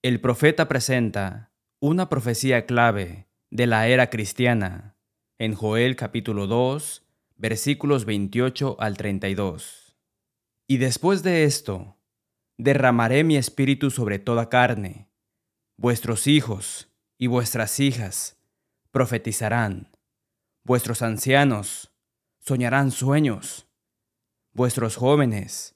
El profeta presenta una profecía clave de la era cristiana en Joel capítulo 2, versículos 28 al 32. Y después de esto, derramaré mi espíritu sobre toda carne. Vuestros hijos y vuestras hijas profetizarán. Vuestros ancianos soñarán sueños. Vuestros jóvenes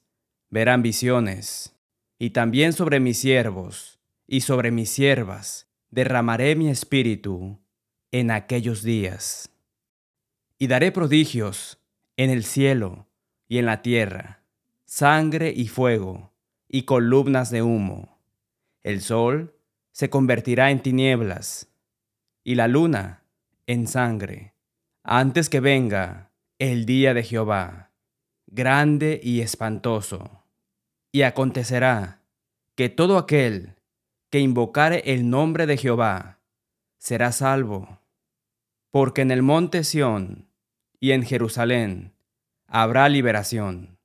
verán visiones. Y también sobre mis siervos y sobre mis siervas derramaré mi espíritu en aquellos días. Y daré prodigios en el cielo y en la tierra, sangre y fuego, y columnas de humo. El sol se convertirá en tinieblas, y la luna en sangre, antes que venga el día de Jehová, grande y espantoso. Y acontecerá que todo aquel que invocare el nombre de Jehová será salvo. Porque en el monte Sión y en Jerusalén habrá liberación,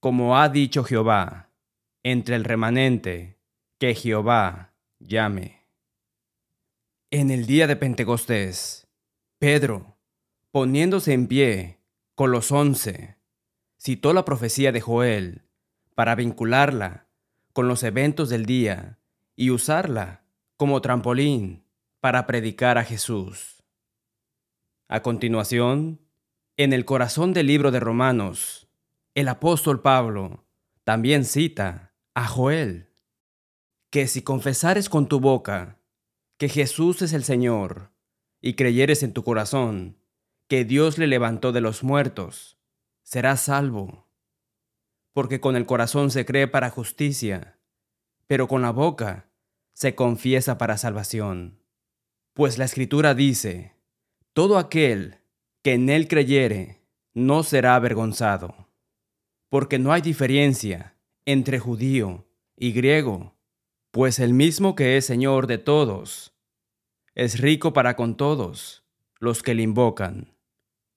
como ha dicho Jehová, entre el remanente que Jehová llame. En el día de Pentecostés, Pedro, poniéndose en pie con los once, citó la profecía de Joel para vincularla con los eventos del día y usarla como trampolín para predicar a Jesús. A continuación, en el corazón del libro de Romanos, el apóstol Pablo también cita a Joel, que si confesares con tu boca que Jesús es el Señor y creyeres en tu corazón que Dios le levantó de los muertos, serás salvo. Porque con el corazón se cree para justicia pero con la boca se confiesa para salvación. Pues la escritura dice, todo aquel que en él creyere no será avergonzado, porque no hay diferencia entre judío y griego, pues el mismo que es Señor de todos, es rico para con todos los que le invocan,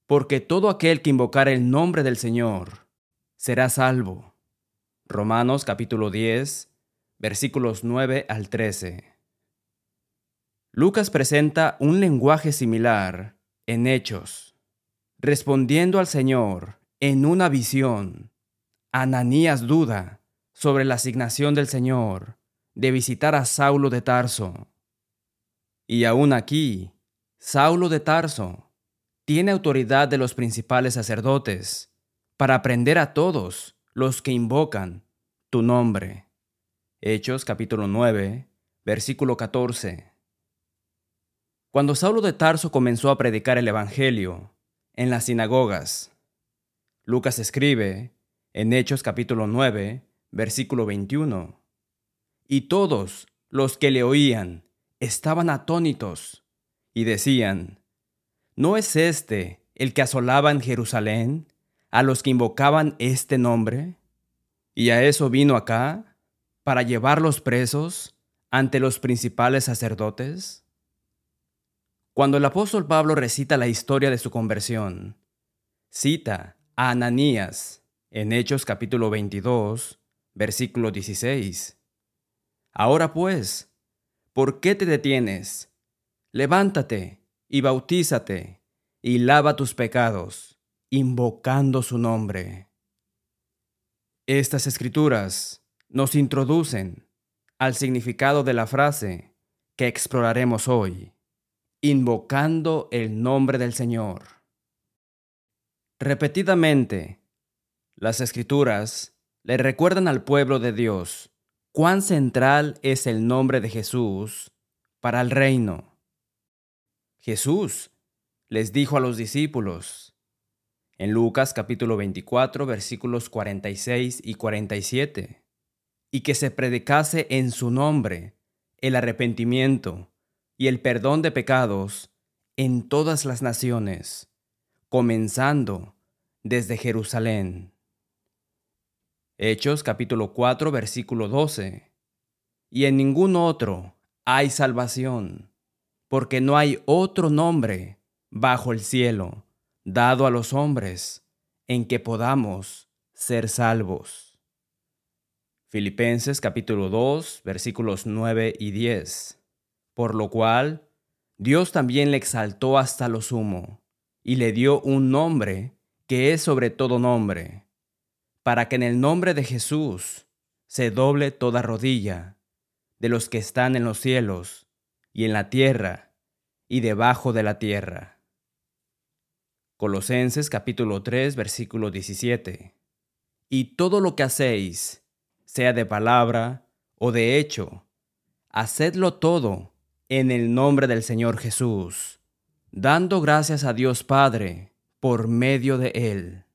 porque todo aquel que invocar el nombre del Señor será salvo. Romanos capítulo 10, versículos 9 al 13. Lucas presenta un lenguaje similar en Hechos. Respondiendo al Señor en una visión, Ananías duda sobre la asignación del Señor de visitar a Saulo de Tarso. Y aún aquí, Saulo de Tarso tiene autoridad de los principales sacerdotes para prender a todos los que invocan tu nombre. Hechos capítulo 9, versículo 14. Cuando Saulo de Tarso comenzó a predicar el Evangelio en las sinagogas, Lucas escribe en Hechos capítulo 9, versículo 21, y todos los que le oían estaban atónitos y decían, ¿no es este el que asolaba en Jerusalén a los que invocaban este nombre? ¿Y a eso vino acá? Para llevarlos presos ante los principales sacerdotes? Cuando el apóstol Pablo recita la historia de su conversión, cita a Ananías en Hechos capítulo 22, versículo 16. Ahora pues, ¿por qué te detienes? Levántate y bautízate y lava tus pecados, invocando su nombre. Estas escrituras nos introducen al significado de la frase que exploraremos hoy, invocando el nombre del Señor. Repetidamente, las escrituras le recuerdan al pueblo de Dios cuán central es el nombre de Jesús para el reino. Jesús les dijo a los discípulos en Lucas capítulo 24 versículos 46 y 47 y que se predicase en su nombre el arrepentimiento y el perdón de pecados en todas las naciones, comenzando desde Jerusalén. Hechos capítulo 4 versículo 12. Y en ningún otro hay salvación, porque no hay otro nombre bajo el cielo dado a los hombres en que podamos ser salvos. Filipenses capítulo 2 versículos 9 y 10. Por lo cual, Dios también le exaltó hasta lo sumo, y le dio un nombre que es sobre todo nombre, para que en el nombre de Jesús se doble toda rodilla, de los que están en los cielos, y en la tierra, y debajo de la tierra. Colosenses capítulo 3 versículo 17. Y todo lo que hacéis, sea de palabra o de hecho, hacedlo todo en el nombre del Señor Jesús, dando gracias a Dios Padre por medio de Él.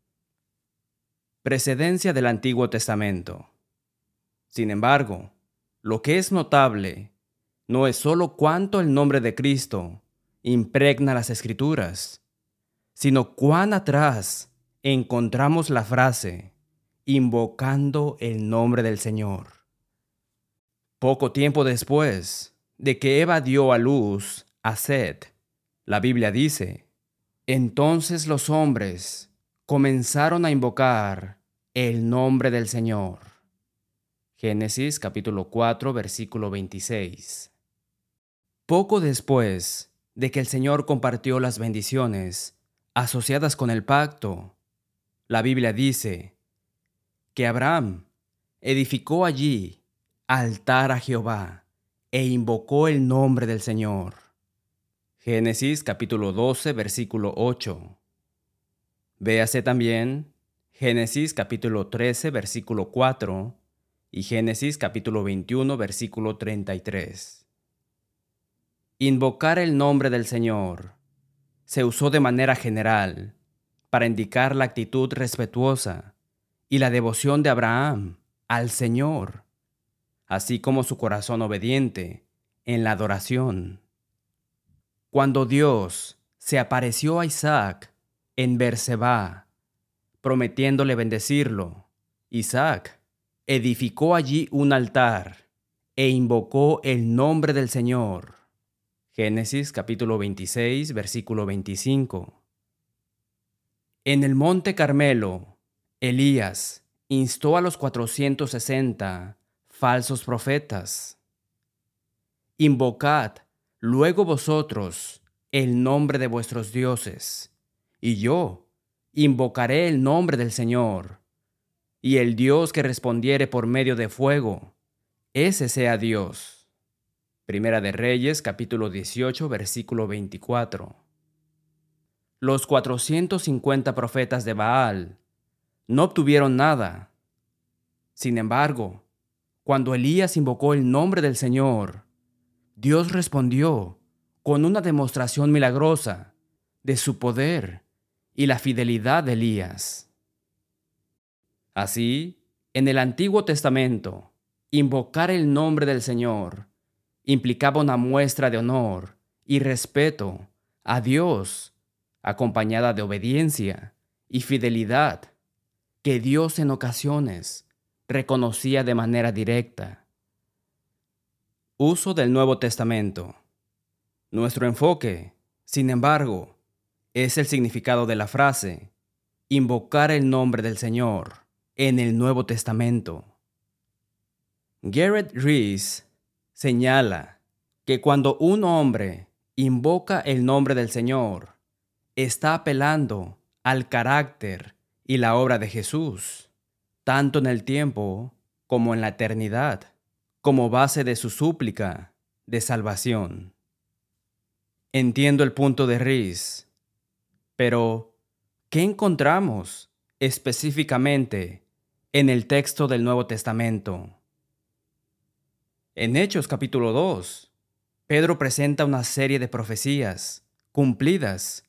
Precedencia del Antiguo Testamento. Sin embargo, lo que es notable no es sólo cuánto el nombre de Cristo impregna las escrituras, sino cuán atrás encontramos la frase invocando el nombre del Señor. Poco tiempo después de que Eva dio a luz a Seth, la Biblia dice, entonces los hombres comenzaron a invocar el nombre del Señor. Génesis capítulo 4 versículo 26. Poco después de que el Señor compartió las bendiciones asociadas con el pacto, la Biblia dice que Abraham edificó allí altar a Jehová e invocó el nombre del Señor. Génesis capítulo 12 versículo 8. Véase también Génesis capítulo 13 versículo 4 y Génesis capítulo 21 versículo 33. Invocar el nombre del Señor se usó de manera general para indicar la actitud respetuosa y la devoción de Abraham al Señor, así como su corazón obediente en la adoración. Cuando Dios se apareció a Isaac en Berseba, prometiéndole bendecirlo, Isaac edificó allí un altar e invocó el nombre del Señor. Génesis capítulo 26, versículo 25. En el monte Carmelo, Elías instó a los 460 falsos profetas. Invocad luego vosotros el nombre de vuestros dioses, y yo invocaré el nombre del Señor, y el Dios que respondiere por medio de fuego, ese sea Dios. Primera de Reyes capítulo 18 versículo 24. Los 450 profetas de Baal no obtuvieron nada. Sin embargo, cuando Elías invocó el nombre del Señor, Dios respondió con una demostración milagrosa de su poder y la fidelidad de Elías. Así, en el Antiguo Testamento, invocar el nombre del Señor implicaba una muestra de honor y respeto a Dios, acompañada de obediencia y fidelidad que Dios en ocasiones reconocía de manera directa. Uso del Nuevo Testamento. Nuestro enfoque, sin embargo, es el significado de la frase, invocar el nombre del Señor en el Nuevo Testamento. Garrett Rees señala que cuando un hombre invoca el nombre del Señor, está apelando al carácter y la obra de Jesús, tanto en el tiempo como en la eternidad, como base de su súplica de salvación. Entiendo el punto de Riz, pero ¿qué encontramos específicamente en el texto del Nuevo Testamento? En Hechos capítulo 2, Pedro presenta una serie de profecías cumplidas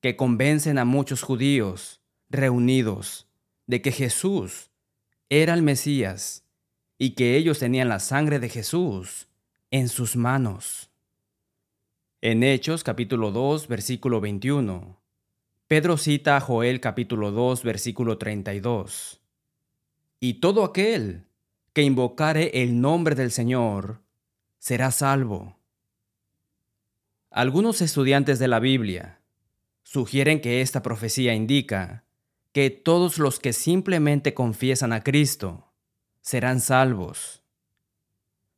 que convencen a muchos judíos reunidos de que Jesús era el Mesías y que ellos tenían la sangre de Jesús en sus manos. En Hechos capítulo 2 versículo 21, Pedro cita a Joel capítulo 2 versículo 32. Y todo aquel que invocare el nombre del Señor será salvo. Algunos estudiantes de la Biblia sugieren que esta profecía indica que todos los que simplemente confiesan a Cristo serán salvos.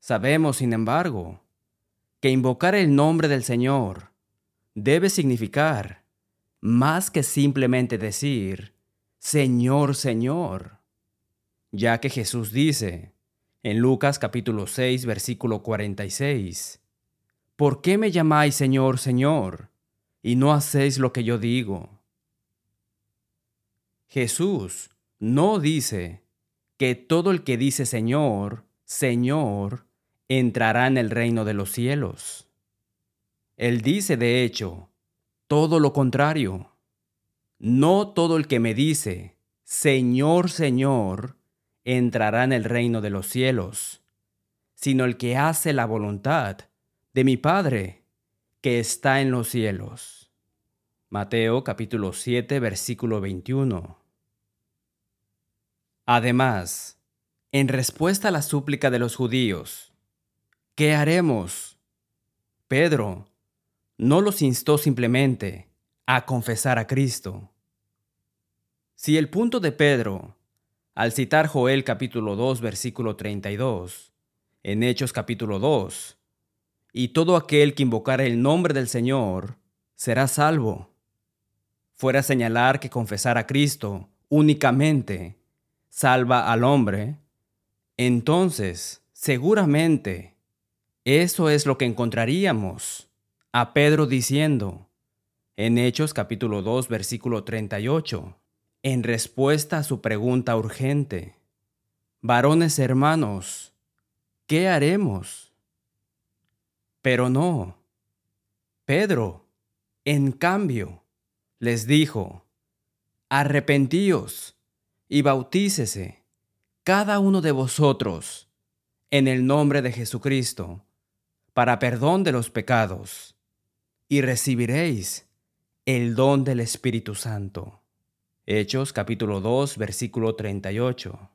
Sabemos, sin embargo, que invocar el nombre del Señor debe significar más que simplemente decir, Señor, Señor, ya que Jesús dice en Lucas capítulo 6 versículo 46, ¿Por qué me llamáis Señor, Señor, y no hacéis lo que yo digo? Jesús no dice que todo el que dice Señor, Señor, entrará en el reino de los cielos. Él dice, de hecho, todo lo contrario. No todo el que me dice, Señor, Señor, entrará en el reino de los cielos, sino el que hace la voluntad de mi Padre que está en los cielos. Mateo capítulo 7 versículo 21. Además, en respuesta a la súplica de los judíos, ¿qué haremos? Pedro no los instó simplemente a confesar a Cristo. Si el punto de Pedro, al citar Joel capítulo 2 versículo 32, en Hechos capítulo 2, y todo aquel que invocara el nombre del Señor será salvo, fuera señalar que confesar a Cristo únicamente salva al hombre, entonces seguramente eso es lo que encontraríamos a Pedro diciendo en Hechos capítulo 2 versículo 38, en respuesta a su pregunta urgente, varones hermanos, ¿qué haremos? Pero no. Pedro, en cambio, les dijo, arrepentíos y bautícese cada uno de vosotros en el nombre de Jesucristo para perdón de los pecados y recibiréis el don del Espíritu Santo. Hechos capítulo 2 versículo 38.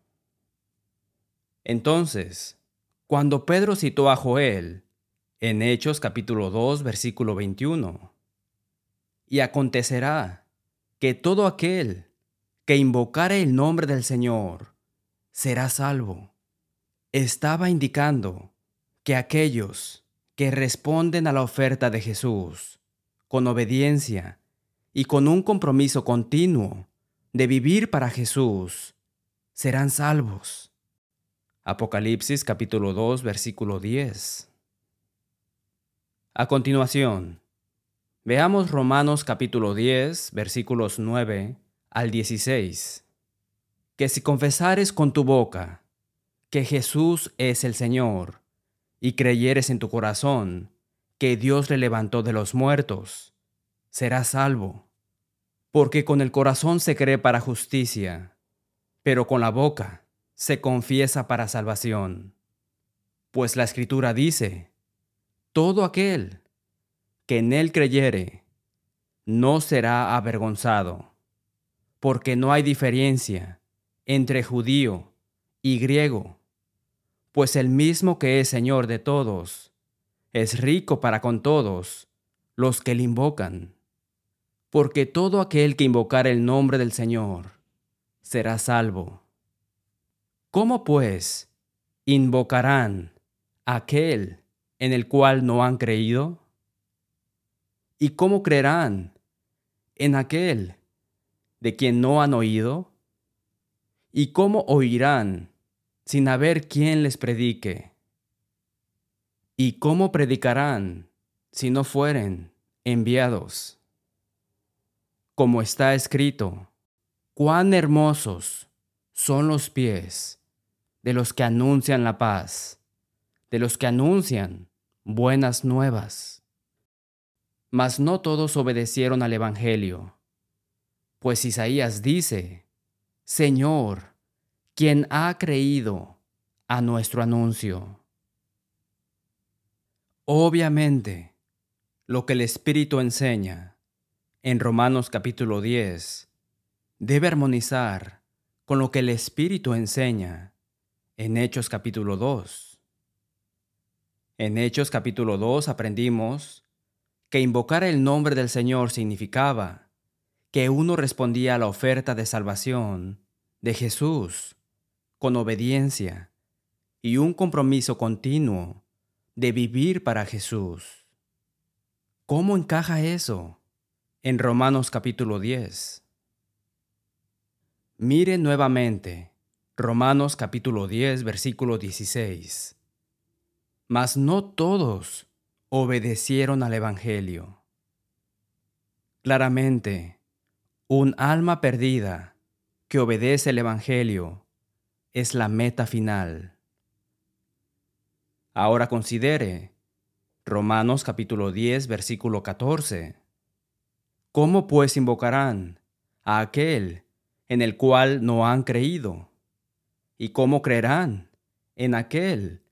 Entonces, cuando Pedro citó a Joel en Hechos capítulo 2 versículo 21, y acontecerá que todo aquel que invocare el nombre del Señor será salvo. Estaba indicando que aquellos que responden a la oferta de Jesús con obediencia y con un compromiso continuo de vivir para Jesús serán salvos. Apocalipsis capítulo 2 versículo 10. A continuación, veamos Romanos capítulo 10 versículos 9 al 16, que si confesares con tu boca que Jesús es el Señor, y creyeres en tu corazón que Dios le levantó de los muertos, serás salvo. Porque con el corazón se cree para justicia, pero con la boca se confiesa para salvación. Pues la Escritura dice, todo aquel que en él creyere, no será avergonzado porque no hay diferencia entre judío y griego, pues el mismo que es Señor de todos, es rico para con todos los que le invocan, porque todo aquel que invocar el nombre del Señor será salvo. ¿Cómo pues invocarán aquel en el cual no han creído? ¿Y cómo creerán en aquel de quien no han oído? ¿Y cómo oirán sin haber quien les predique? ¿Y cómo predicarán si no fueren enviados? Como está escrito, cuán hermosos son los pies de los que anuncian la paz, de los que anuncian buenas nuevas. Mas no todos obedecieron al Evangelio pues Isaías dice, Señor, quien ha creído a nuestro anuncio. Obviamente, lo que el Espíritu enseña en Romanos capítulo 10 debe armonizar con lo que el Espíritu enseña en Hechos capítulo 2. En Hechos capítulo 2 aprendimos que invocar el nombre del Señor significaba que uno respondía a la oferta de salvación de Jesús con obediencia y un compromiso continuo de vivir para Jesús. ¿Cómo encaja eso en Romanos capítulo 10? Mire nuevamente Romanos capítulo 10 versículo 16. Mas no todos obedecieron al Evangelio. Claramente, un alma perdida que obedece el Evangelio es la meta final. Ahora considere Romanos capítulo 10 versículo 14. ¿Cómo pues invocarán a aquel en el cual no han creído? ¿Y cómo creerán en aquel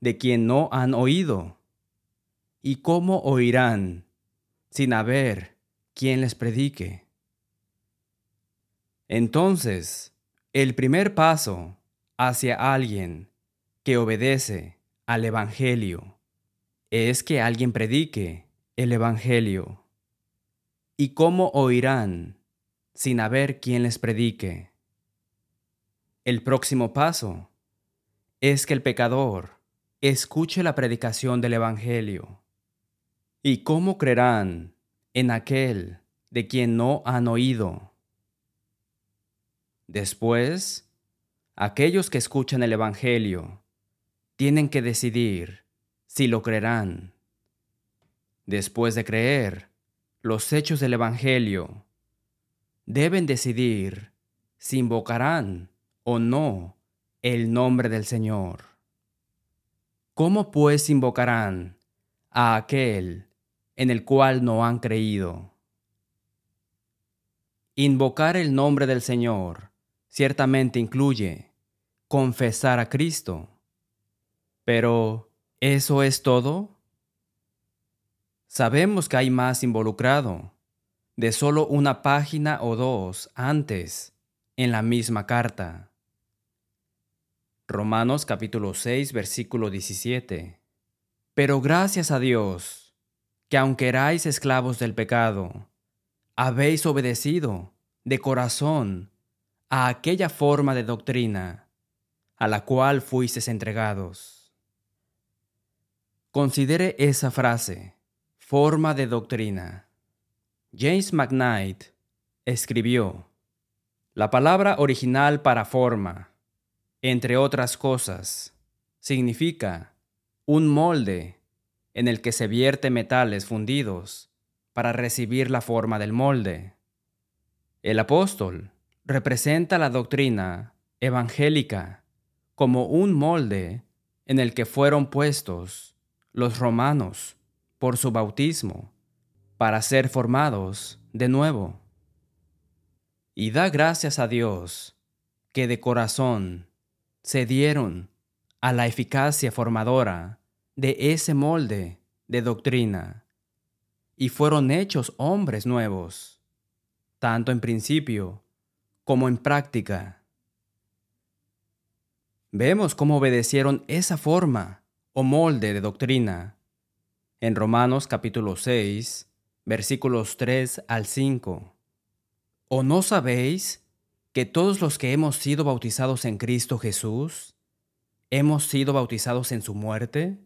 de quien no han oído? ¿Y cómo oirán sin haber quien les predique? Entonces, el primer paso hacia alguien que obedece al Evangelio es que alguien predique el Evangelio. ¿Y cómo oirán sin haber quien les predique? El próximo paso es que el pecador escuche la predicación del Evangelio. ¿Y cómo creerán en aquel de quien no han oído? Después, aquellos que escuchan el Evangelio tienen que decidir si lo creerán. Después de creer los hechos del Evangelio, deben decidir si invocarán o no el nombre del Señor. ¿Cómo pues invocarán a aquel en el cual no han creído? Invocar el nombre del Señor ciertamente incluye confesar a Cristo. Pero, ¿eso es todo? Sabemos que hay más involucrado, de solo una página o dos antes en la misma carta. Romanos capítulo 6, versículo 17. Pero gracias a Dios, que aunque erais esclavos del pecado, habéis obedecido de corazón a aquella forma de doctrina a la cual fuisteis entregados. Considere esa frase, forma de doctrina. James McKnight escribió, la palabra original para forma entre otras cosas, significa un molde en el que se vierte metales fundidos para recibir la forma del molde. El apóstol representa la doctrina evangélica como un molde en el que fueron puestos los romanos por su bautismo para ser formados de nuevo. Y da gracias a Dios que de corazón se dieron a la eficacia formadora de ese molde de doctrina y fueron hechos hombres nuevos, tanto en principio como en práctica. Vemos cómo obedecieron esa forma o molde de doctrina en Romanos capítulo 6, versículos 3 al 5. ¿O no sabéis que todos los que hemos sido bautizados en Cristo Jesús, hemos sido bautizados en su muerte?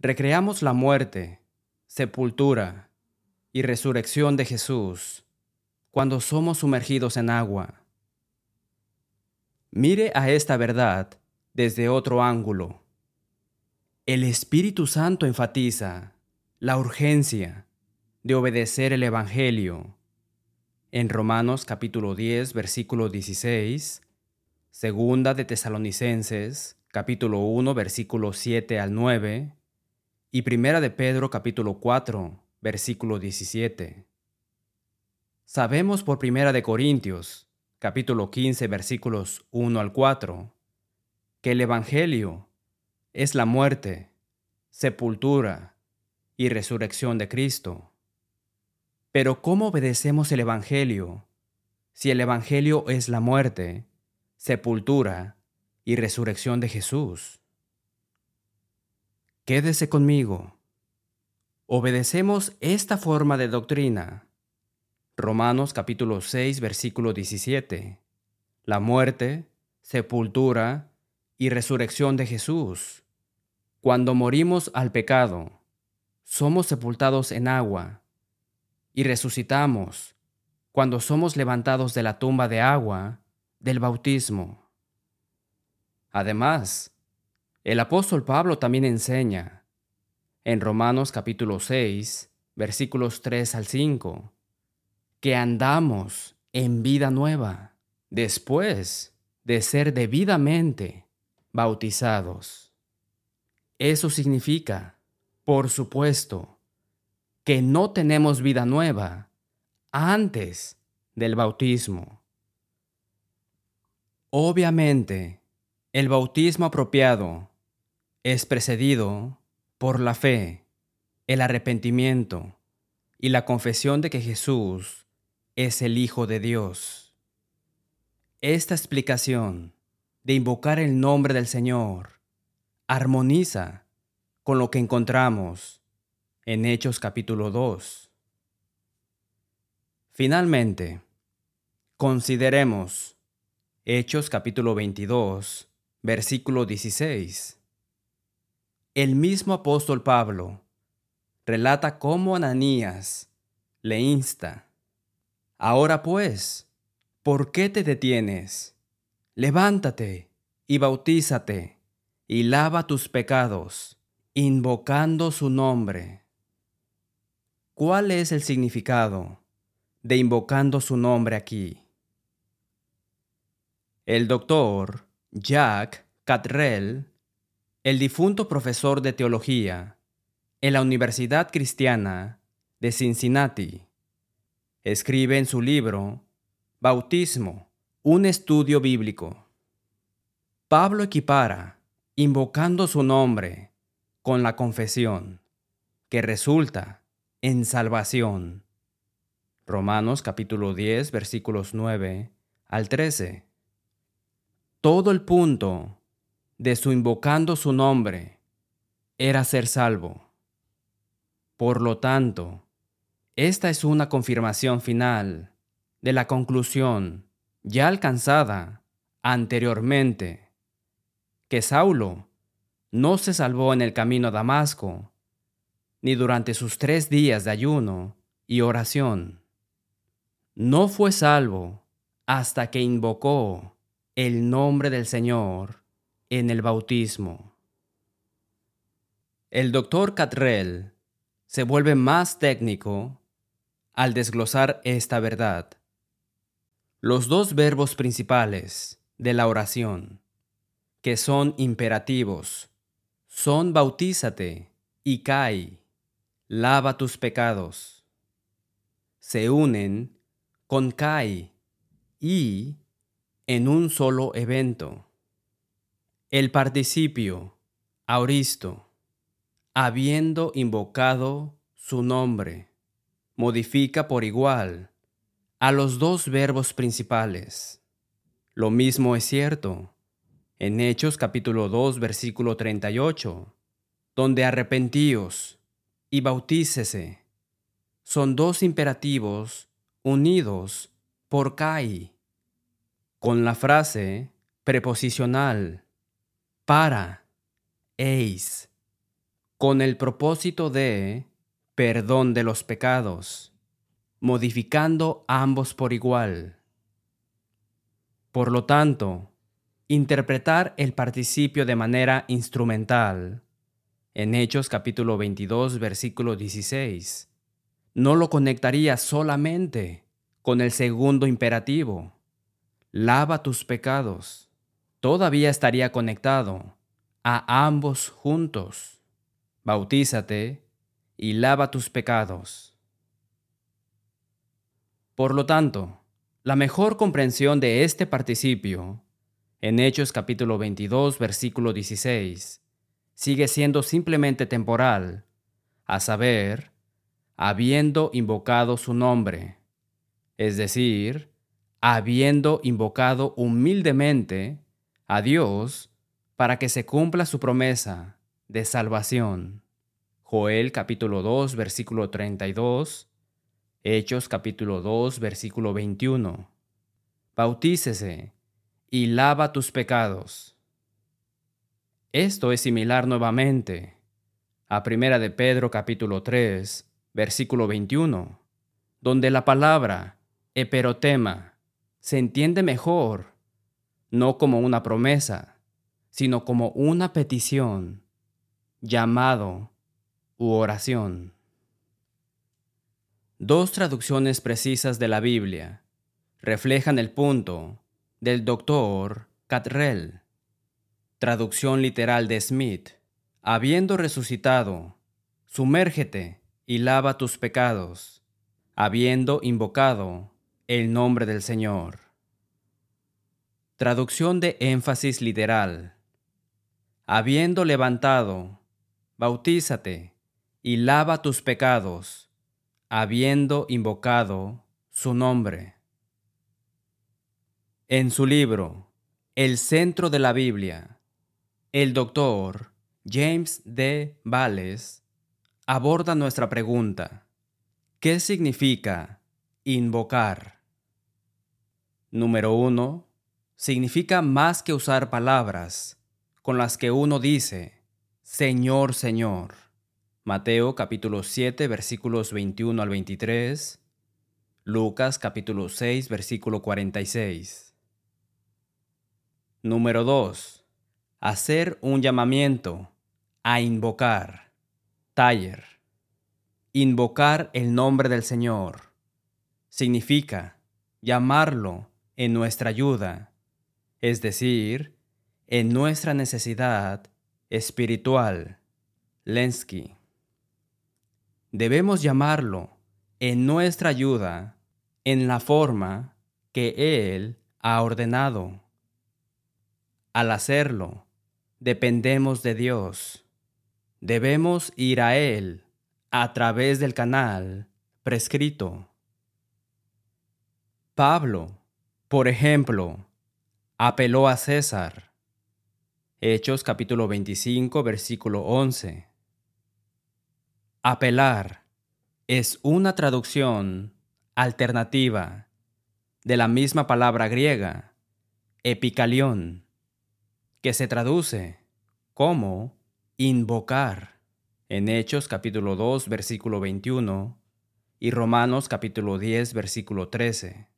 recreamos la muerte, sepultura y resurrección de Jesús cuando somos sumergidos en agua. Mire a esta verdad desde otro ángulo. El Espíritu Santo enfatiza la urgencia de obedecer el Evangelio en Romanos capítulo 10, versículo 16, segunda de Tesalonicenses capítulo 1, versículo 7 al 9, y primera de Pedro capítulo 4, versículo 17. Sabemos por primera de Corintios, capítulo 15, versículos 1 al 4, que el Evangelio es la muerte, sepultura y resurrección de Cristo. Pero ¿cómo obedecemos el Evangelio si el Evangelio es la muerte, sepultura y resurrección de Jesús? Quédese conmigo. Obedecemos esta forma de doctrina. Romanos capítulo 6, versículo 17. La muerte, sepultura y resurrección de Jesús. Cuando morimos al pecado, somos sepultados en agua y resucitamos cuando somos levantados de la tumba de agua del bautismo. Además, el apóstol Pablo también enseña en Romanos capítulo 6, versículos 3 al 5, que andamos en vida nueva después de ser debidamente bautizados. Eso significa, por supuesto, que no tenemos vida nueva antes del bautismo. Obviamente, el bautismo apropiado es precedido por la fe, el arrepentimiento y la confesión de que Jesús es el Hijo de Dios. Esta explicación de invocar el nombre del Señor armoniza con lo que encontramos en Hechos capítulo 2. Finalmente, consideremos Hechos capítulo 22, versículo 16. El mismo apóstol Pablo relata cómo Ananías le insta, Ahora pues, ¿por qué te detienes? levántate y bautízate y lava tus pecados, invocando su nombre. ¿Cuál es el significado de invocando su nombre aquí? El doctor Jack Catrell, el difunto profesor de teología en la Universidad Cristiana de Cincinnati, escribe en su libro Bautismo un estudio bíblico. Pablo equipara, invocando su nombre, con la confesión, que resulta en salvación. Romanos capítulo 10 versículos 9 al 13. Todo el punto de su invocando su nombre era ser salvo. Por lo tanto, esta es una confirmación final de la conclusión ya alcanzada anteriormente, que Saulo no se salvó en el camino a Damasco, ni durante sus tres días de ayuno y oración. No fue salvo hasta que invocó el nombre del Señor en el bautismo. El doctor Catrell se vuelve más técnico al desglosar esta verdad. Los dos verbos principales de la oración, que son imperativos, son bautízate y cae, lava tus pecados. Se unen con cae y en un solo evento. El participio, auristo, habiendo invocado su nombre, modifica por igual a los dos verbos principales. Lo mismo es cierto en Hechos capítulo 2 versículo 38, donde arrepentíos y bautícese. Son dos imperativos unidos por kai, con la frase preposicional para, eis, con el propósito de perdón de los pecados modificando ambos por igual. Por lo tanto, interpretar el participio de manera instrumental, en Hechos capítulo 22, versículo 16, no lo conectaría solamente con el segundo imperativo, lava tus pecados. Todavía estaría conectado a ambos juntos, bautízate y lava tus pecados. Por lo tanto, La mejor comprensión de este participio, en Hechos capítulo 22, versículo 16, sigue siendo simplemente temporal, a saber, habiendo invocado su nombre, es decir, habiendo invocado humildemente a Dios para que se cumpla su promesa de salvación. Joel capítulo 2 versículo 32, Hechos capítulo 2 versículo 21. Bautícese y lava tus pecados. Esto es similar nuevamente a Primera de Pedro capítulo 3 versículo 21, donde la palabra eperotema se entiende mejor no como una promesa, sino como una petición, llamado u oración. Dos traducciones precisas de la Biblia reflejan el punto del doctor Catrell. Traducción literal de Smith. Habiendo resucitado, sumérgete y lava tus pecados, habiendo invocado el nombre del Señor. Traducción de énfasis literal. Habiendo levantado, bautízate y lava tus pecados, habiendo invocado su nombre. En su libro, El centro de la Biblia, el doctor James D. Valles aborda nuestra pregunta. ¿Qué significa invocar? Número 1 significa más que usar palabras con las que uno dice, Señor, Señor. Mateo capítulo 7 versículos 21 al 23, Lucas capítulo 6 versículo 46. Número 2. Hacer un llamamiento a invocar. Taller. Invocar el nombre del Señor. Significa llamarlo en nuestra ayuda es decir, en nuestra necesidad espiritual. Lensky. Debemos llamarlo en nuestra ayuda en la forma que Él ha ordenado. Al hacerlo, dependemos de Dios. Debemos ir a Él a través del canal prescrito. Pablo, por ejemplo, apeló a César. Hechos capítulo 25 versículo 11. Apelar es una traducción alternativa de la misma palabra griega, epicalión, que se traduce como invocar en Hechos capítulo 2 versículo 21 y Romanos capítulo 10 versículo 13.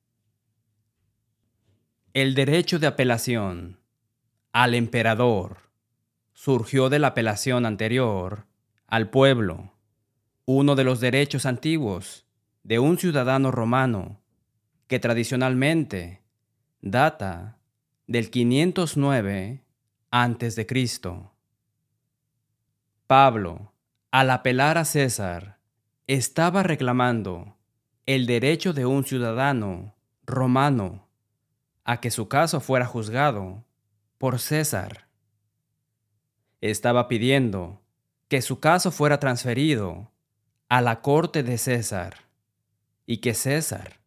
El derecho de apelación al emperador surgió de la apelación anterior al pueblo, uno de los derechos antiguos de un ciudadano romano que tradicionalmente data del 509 a.C. Pablo, al apelar a César, estaba reclamando el derecho de un ciudadano romano a que su caso fuera juzgado por César. Estaba pidiendo que su caso fuera transferido a la corte de César y que César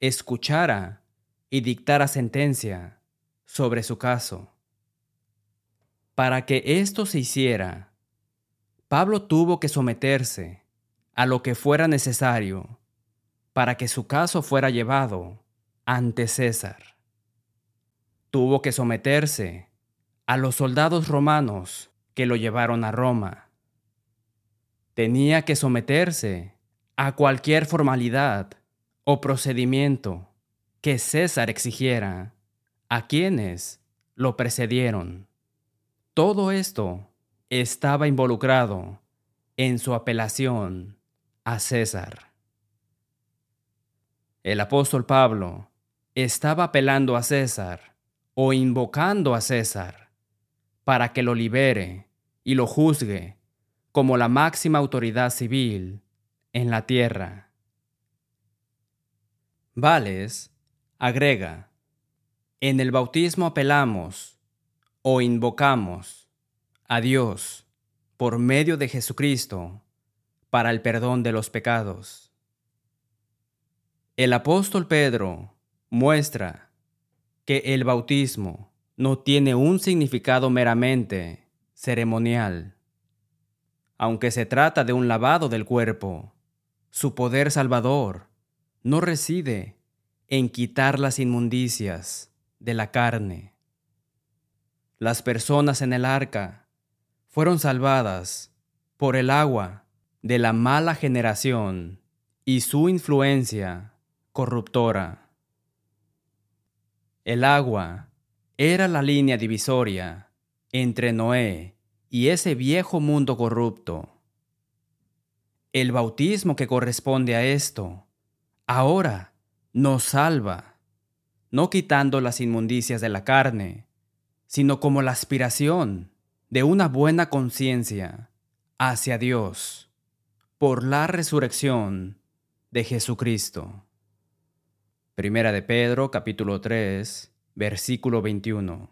escuchara y dictara sentencia sobre su caso. Para que esto se hiciera, Pablo tuvo que someterse a lo que fuera necesario para que su caso fuera llevado ante César tuvo que someterse a los soldados romanos que lo llevaron a Roma. Tenía que someterse a cualquier formalidad o procedimiento que César exigiera a quienes lo precedieron. Todo esto estaba involucrado en su apelación a César. El apóstol Pablo estaba apelando a César o invocando a César para que lo libere y lo juzgue como la máxima autoridad civil en la tierra. Vales Agrega, en el bautismo apelamos o invocamos a Dios por medio de Jesucristo para el perdón de los pecados. El apóstol Pedro muestra que el bautismo no tiene un significado meramente ceremonial. Aunque se trata de un lavado del cuerpo, su poder salvador no reside en quitar las inmundicias de la carne. Las personas en el arca fueron salvadas por el agua de la mala generación y su influencia corruptora. El agua era la línea divisoria entre Noé y ese viejo mundo corrupto. El bautismo que corresponde a esto ahora nos salva, no quitando las inmundicias de la carne, sino como la aspiración de una buena conciencia hacia Dios por la resurrección de Jesucristo. Primera de Pedro capítulo 3 versículo 21.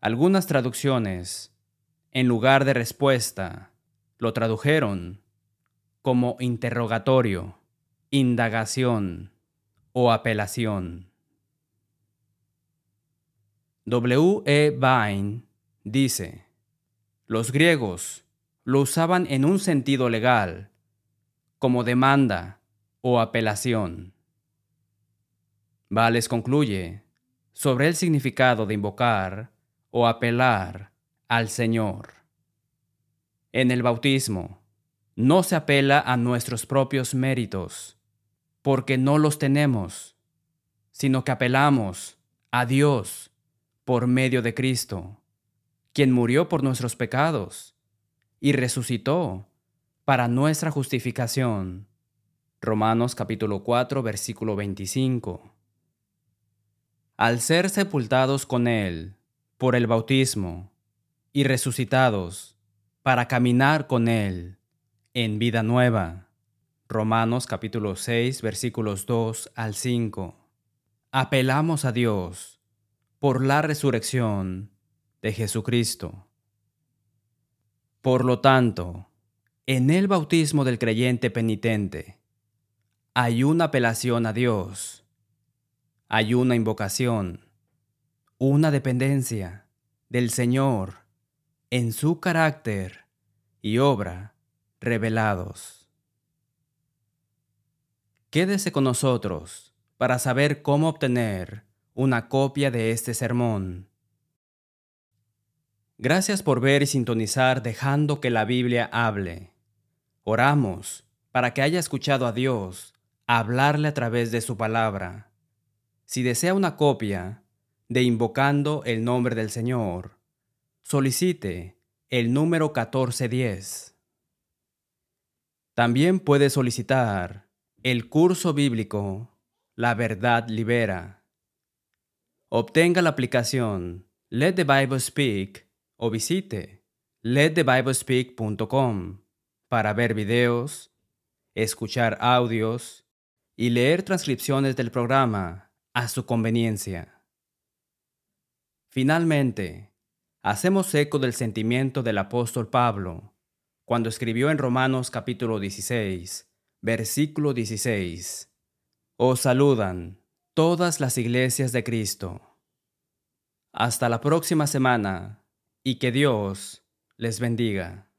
Algunas traducciones, en lugar de respuesta, lo tradujeron como interrogatorio, indagación o apelación. W. E. Vine dice, los griegos lo usaban en un sentido legal, como demanda o apelación. Vales concluye sobre el significado de invocar o apelar al Señor. En el bautismo, no se apela a nuestros propios méritos, porque no los tenemos, sino que apelamos a Dios por medio de Cristo, quien murió por nuestros pecados y resucitó para nuestra justificación. Romanos capítulo 4 versículo 25. Al ser sepultados con Él por el bautismo y resucitados para caminar con Él en vida nueva. Romanos capítulo 6 versículos 2 al 5. Apelamos a Dios por la resurrección de Jesucristo. Por lo tanto, en el bautismo del creyente penitente hay una apelación a Dios, hay una invocación, una dependencia del Señor en su carácter y obra revelados. Quédese con nosotros para saber cómo obtener una copia de este sermón. Gracias por ver y sintonizar dejando que la Biblia hable. Oramos para que haya escuchado a Dios hablarle a través de su palabra. Si desea una copia de Invocando el Nombre del Señor, solicite el número 1410. También puede solicitar el curso bíblico La Verdad Libera. Obtenga la aplicación Let the Bible Speak o visite letthebiblespeak.com para ver videos, escuchar audios y leer transcripciones del programa a su conveniencia. Finalmente, hacemos eco del sentimiento del apóstol Pablo cuando escribió en Romanos capítulo 16, versículo 16, Os saludan todas las iglesias de Cristo. Hasta la próxima semana y que Dios les bendiga.